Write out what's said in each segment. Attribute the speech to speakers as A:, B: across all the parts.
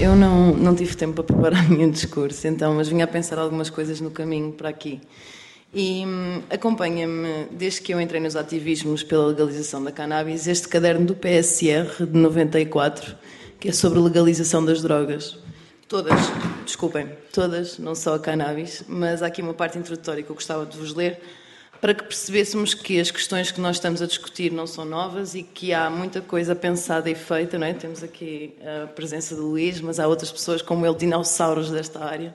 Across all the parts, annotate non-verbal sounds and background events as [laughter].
A: Eu não, não tive tempo para preparar [laughs] nenhum discurso, então, mas vinha a pensar algumas coisas no caminho para aqui. E hum, acompanha-me, desde que eu entrei nos ativismos pela legalização da cannabis, este caderno do PSR de 94, que é sobre legalização das drogas. Todas, desculpem, todas, não só a cannabis, mas há aqui uma parte introdutória que eu gostava de vos ler, para que percebêssemos que as questões que nós estamos a discutir não são novas e que há muita coisa pensada e feita, não é? Temos aqui a presença do Luís, mas há outras pessoas como ele, dinossauros desta área.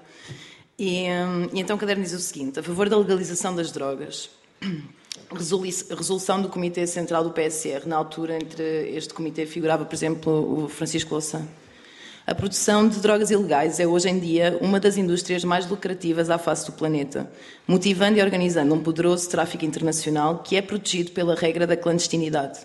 A: E, hum, e então o caderno diz o seguinte: a favor da legalização das drogas. [clears throat] Resolução do Comitê Central do PSR. Na altura, entre este comitê figurava, por exemplo, o Francisco Louçã. A produção de drogas ilegais é hoje em dia uma das indústrias mais lucrativas à face do planeta, motivando e organizando um poderoso tráfico internacional que é protegido pela regra da clandestinidade.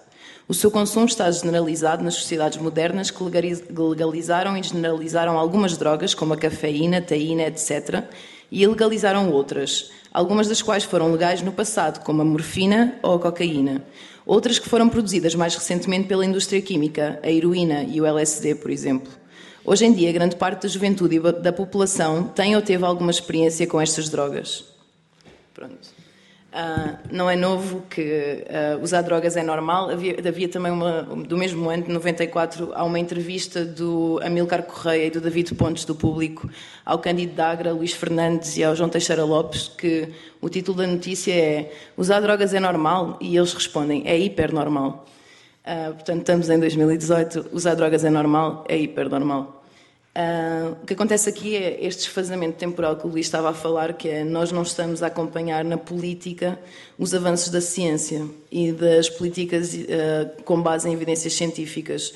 A: O seu consumo está generalizado nas sociedades modernas que legalizaram e generalizaram algumas drogas, como a cafeína, taína, etc., e ilegalizaram outras, algumas das quais foram legais no passado, como a morfina ou a cocaína. Outras que foram produzidas mais recentemente pela indústria química, a heroína e o LSD, por exemplo. Hoje em dia, grande parte da juventude e da população tem ou teve alguma experiência com estas drogas. Pronto. Uh, não é novo que uh, usar drogas é normal. Havia, havia, também uma, do mesmo ano, de 94, há uma entrevista do Amilcar Correia e do David Pontes do Público ao Cândido Dagra, Luís Fernandes e ao João Teixeira Lopes, que o título da notícia é Usar drogas é normal? E eles respondem, é hiper normal. Uh, portanto, estamos em 2018, usar drogas é normal, é hiper normal. Uh, o que acontece aqui é este desfazamento temporal que o Luís estava a falar, que é nós não estamos a acompanhar na política os avanços da ciência e das políticas uh, com base em evidências científicas.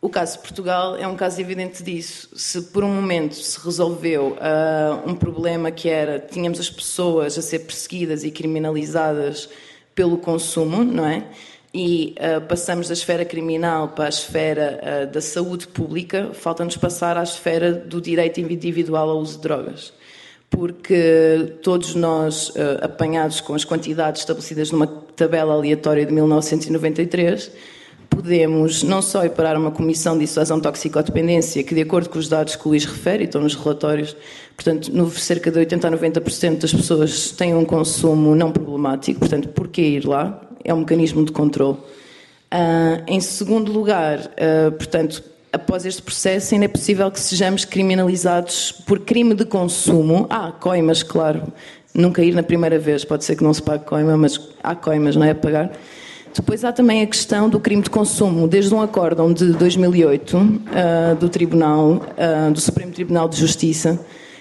A: O caso de Portugal é um caso evidente disso. Se por um momento se resolveu uh, um problema que era tínhamos as pessoas a ser perseguidas e criminalizadas pelo consumo, não é? E uh, passamos da esfera criminal para a esfera uh, da saúde pública, falta-nos passar à esfera do direito individual ao uso de drogas. Porque todos nós, uh, apanhados com as quantidades estabelecidas numa tabela aleatória de 1993, podemos não só parar uma comissão de dissuasão de toxicodependência, que, de acordo com os dados que o Luís refere, e estão nos relatórios, portanto, no, cerca de 80 a 90% das pessoas têm um consumo não problemático, portanto, por que ir lá? É um mecanismo de controle. Uh, em segundo lugar, uh, portanto, após este processo, ainda é possível que sejamos criminalizados por crime de consumo. Há ah, coimas, claro, nunca ir na primeira vez, pode ser que não se pague coima, mas há coimas, não é? A pagar. Depois há também a questão do crime de consumo. Desde um acórdão de 2008 uh, ah, do Tribunal, do Supremo Tribunal de Justiça,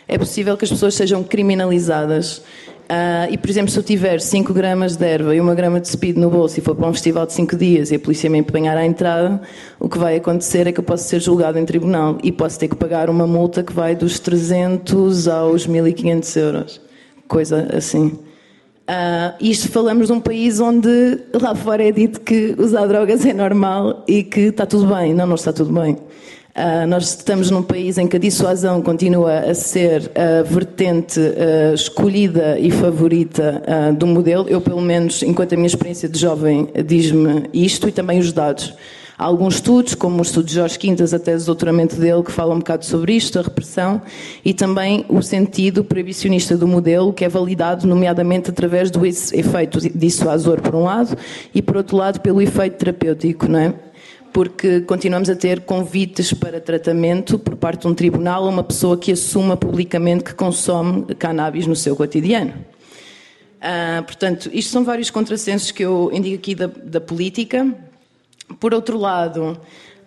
A: é possível que as pessoas sejam criminalizadas Uh, e, por exemplo, se eu tiver 5 gramas de erva e 1 grama de speed no bolso e for para um festival de 5 dias e a polícia me empenhar à entrada, o que vai acontecer é que eu posso ser julgado em tribunal e posso ter que pagar uma multa que vai dos 300 aos 1500 euros. Coisa assim. Uh, isto falamos de um país onde lá fora é dito que usar drogas é normal e que está tudo bem. Não, não está tudo bem. Uh, nós estamos num país em que a dissuasão continua a ser a vertente uh, escolhida e favorita uh, do modelo. Eu, pelo menos, enquanto a minha experiência de jovem diz-me isto e também os dados. Há alguns estudos, como o estudo de Jorge Quintas, a tese de doutoramento dele, que fala um bocado sobre isto, a repressão, e também o sentido proibicionista do modelo, que é validado, nomeadamente, através do efeito dissuasor, por um lado, e, por outro lado, pelo efeito terapêutico, não é? Porque continuamos a ter convites para tratamento por parte de um tribunal a uma pessoa que assuma publicamente que consome cannabis no seu cotidiano. Uh, portanto, isto são vários contrassensos que eu indico aqui da, da política. Por outro lado,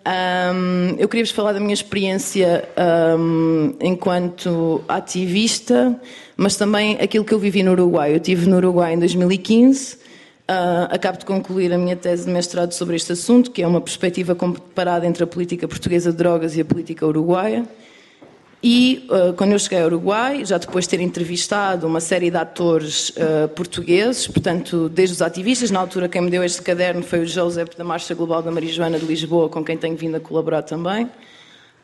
A: um, eu queria vos falar da minha experiência um, enquanto ativista, mas também aquilo que eu vivi no Uruguai. Eu estive no Uruguai em 2015 Uh, acabo de concluir a minha tese de mestrado sobre este assunto, que é uma perspectiva comparada entre a política portuguesa de drogas e a política uruguaia. E uh, quando eu cheguei ao Uruguai, já depois de ter entrevistado uma série de atores uh, portugueses, portanto, desde os ativistas, na altura quem me deu este caderno foi o Joseph da Marcha Global da Marijuana de Lisboa, com quem tenho vindo a colaborar também.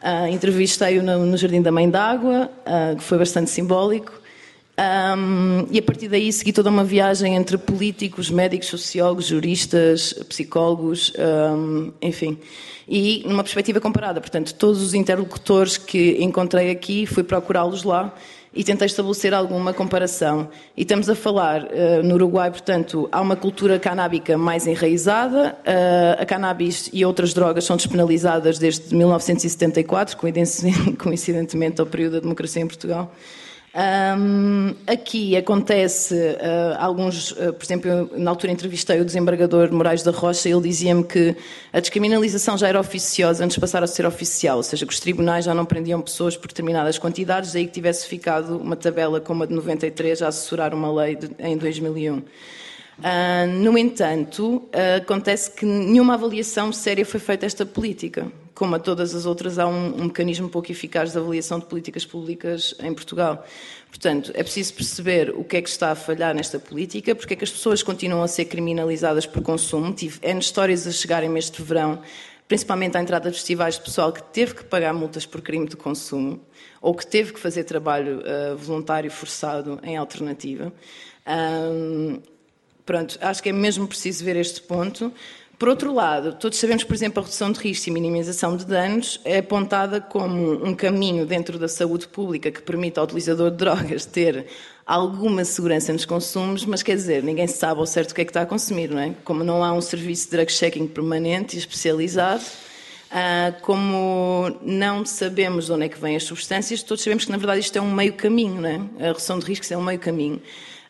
A: Uh, Entrevistei-o no, no, Jardim da Mãe d'Água, que foi bastante simbólico. Um, e a partir daí segui toda uma viagem entre políticos, médicos, sociólogos, juristas, psicólogos, um, enfim, e numa perspectiva comparada. Portanto, todos os interlocutores que encontrei aqui, fui procurá-los lá e tentei estabelecer alguma comparação. E estamos a falar, uh, no Uruguai, portanto, há uma cultura canábica mais enraizada, uh, a cannabis e outras drogas são despenalizadas desde 1974, [laughs] coincidentemente ao período da democracia em Portugal. Um, aqui acontece uh, alguns, uh, por exemplo, na altura entrevistei o desembargador Moraes da Rocha, ele dizia-me que a descriminalização já era oficiosa antes de passar a ser oficial, ou seja, que os tribunais já não prendiam pessoas por determinadas quantidades, daí que tivesse ficado uma tabela como a de 93 a assessorar uma lei de, em 2001. Uh, no entanto, acontece que nenhuma avaliação séria foi feita esta política. Como a todas as outras, há um, um, mecanismo pouco eficaz de avaliação de políticas públicas em Portugal. Portanto, é preciso perceber o que é que está a falhar nesta política, porque é que as pessoas continuam a ser criminalizadas por consumo. Tive N histórias a chegarem este verão, principalmente à entrada de festivais de pessoal que teve que pagar multas por crime de consumo ou que teve que fazer trabalho uh, voluntário forçado em alternativa. Um, Pronto, acho que é mesmo preciso ver este ponto. Por outro lado, todos sabemos por exemplo, a redução de riscos e minimização de danos é apontada como um caminho dentro da saúde pública que permite ao utilizador de drogas ter alguma segurança nos consumos, mas quer dizer, ninguém sabe ao certo o que é que está a consumir, não é? Como não há um serviço de drug checking permanente e especializado, ah, como não sabemos de onde é que vêm as substâncias, todos sabemos que, na verdade, isto é um meio caminho, não é? A redução de riscos é um meio caminho.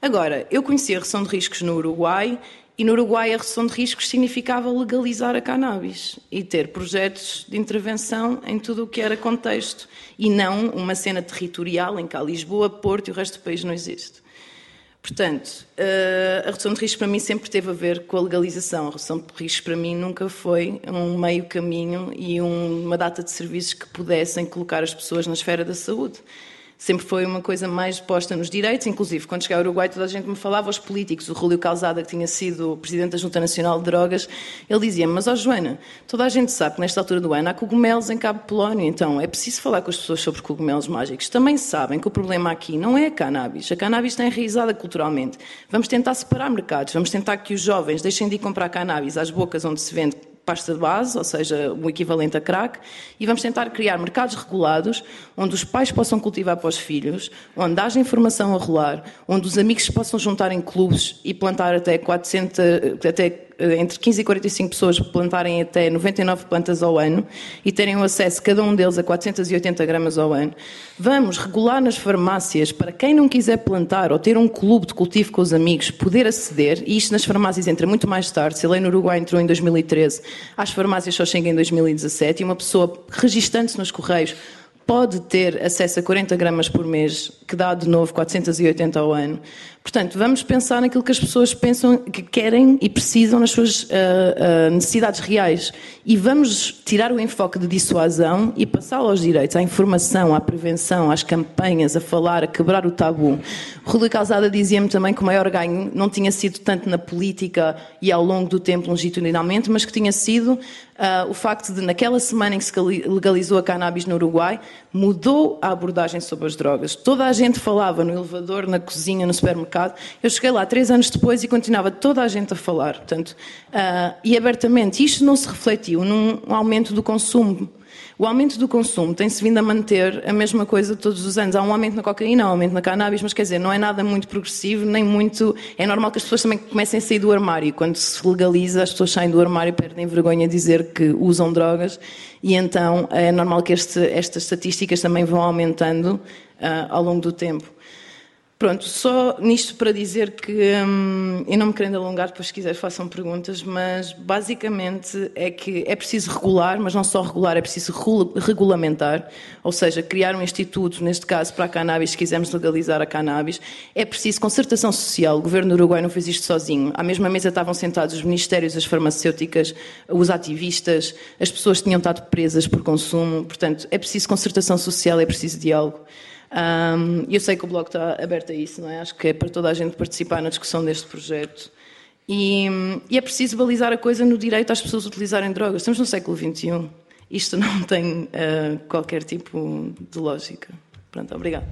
A: Agora, eu conheci a redução de riscos no Uruguai e no Uruguai a redução de riscos significava legalizar a cannabis e ter projetos de intervenção em tudo o que era contexto e não uma cena territorial em que há Lisboa, Porto e o resto do país não existe. Portanto, eh, a redução de riscos para mim sempre teve a ver com a legalização. A redução de riscos para mim nunca foi um meio caminho e uma data de serviços que pudessem colocar as pessoas na esfera da saúde sempre foi uma coisa mais posta nos direitos, inclusive quando cheguei ao Uruguai toda a gente me falava, os políticos, o Rúlio Calzada, que tinha sido presidente da Junta Nacional de Drogas, ele dizia mas ó oh, Joana, toda a gente sabe que nesta altura do ano há cogumelos em Cabo Polónio, então é preciso falar com as pessoas sobre cogumelos mágicos. Também sabem que o problema aqui não é a cannabis, a cannabis está enraizada culturalmente. Vamos tentar separar mercados, vamos tentar que os jovens deixem de ir comprar cannabis às bocas onde se vende pasta de base, ou seja, o equivalente a crack, e vamos tentar criar mercados regulados onde os pais possam cultivar para os filhos, onde haja informação a rolar, onde os amigos se possam juntar em clubes e plantar até 400, até entre 15 e 45 pessoas plantarem até 99 plantas ao ano e terem acesso, cada um deles, a 480 gramas ao ano. Vamos regular nas farmácias para quem não quiser plantar ou ter um clube de cultivo com os amigos poder aceder, e isto nas farmácias entra muito mais tarde. Se a lei no Uruguai entrou em 2013, às farmácias só chega em 2017 e uma pessoa registando-se nos correios pode ter acesso a 40 gramas por mês, que dá de novo 480 ao ano. Portanto, vamos pensar naquilo que as pessoas pensam que querem e precisam nas suas uh, uh, necessidades reais. E vamos tirar o enfoque de dissuasão e passá-lo aos direitos, à informação, à prevenção, às campanhas, a falar, a quebrar o tabu. Rui Calzada dizia-me também que o maior ganho não tinha sido tanto na política e ao longo do tempo longitudinalmente, mas que tinha sido Uh, o facto de, naquela semana em que se legalizou a cannabis no Uruguai, mudou a abordagem sobre as drogas. Toda a gente falava no elevador, na cozinha, no supermercado. Eu cheguei lá três anos depois e continuava toda a gente a falar. Portanto, uh, e abertamente, isto não se refletiu num aumento do consumo o aumento do consumo tem-se vindo a manter a mesma coisa todos os anos. Há um aumento na cocaína, há um aumento na cannabis, mas quer dizer, não é nada muito progressivo, nem muito. É normal que as pessoas também comecem a sair do armário. Quando se legaliza, as pessoas saem do armário perdem vergonha de dizer que usam drogas, e então é normal que este, estas estatísticas também vão aumentando uh, ao longo do tempo. Pronto, só nisto para dizer que, hum, e não me querendo alongar, depois se quiser façam perguntas, mas basicamente é que é preciso regular, mas não só regular, é preciso regulamentar, ou seja, criar um instituto, neste caso para a cannabis, se quisermos legalizar a cannabis, é preciso concertação social, o governo do Uruguai não fez isto sozinho, à mesma mesa estavam sentados os ministérios, as farmacêuticas, os ativistas, as pessoas tinham estado presas por consumo, portanto, é preciso concertação social, é preciso diálogo. Um, eu sei que o blog está aberto a isso, não é? Acho que é para toda a gente participar na discussão deste projeto. E, e é preciso balizar a coisa no direito às pessoas utilizarem drogas. Estamos no século XXI. Isto não tem uh, qualquer tipo de lógica. Pronto, obrigado.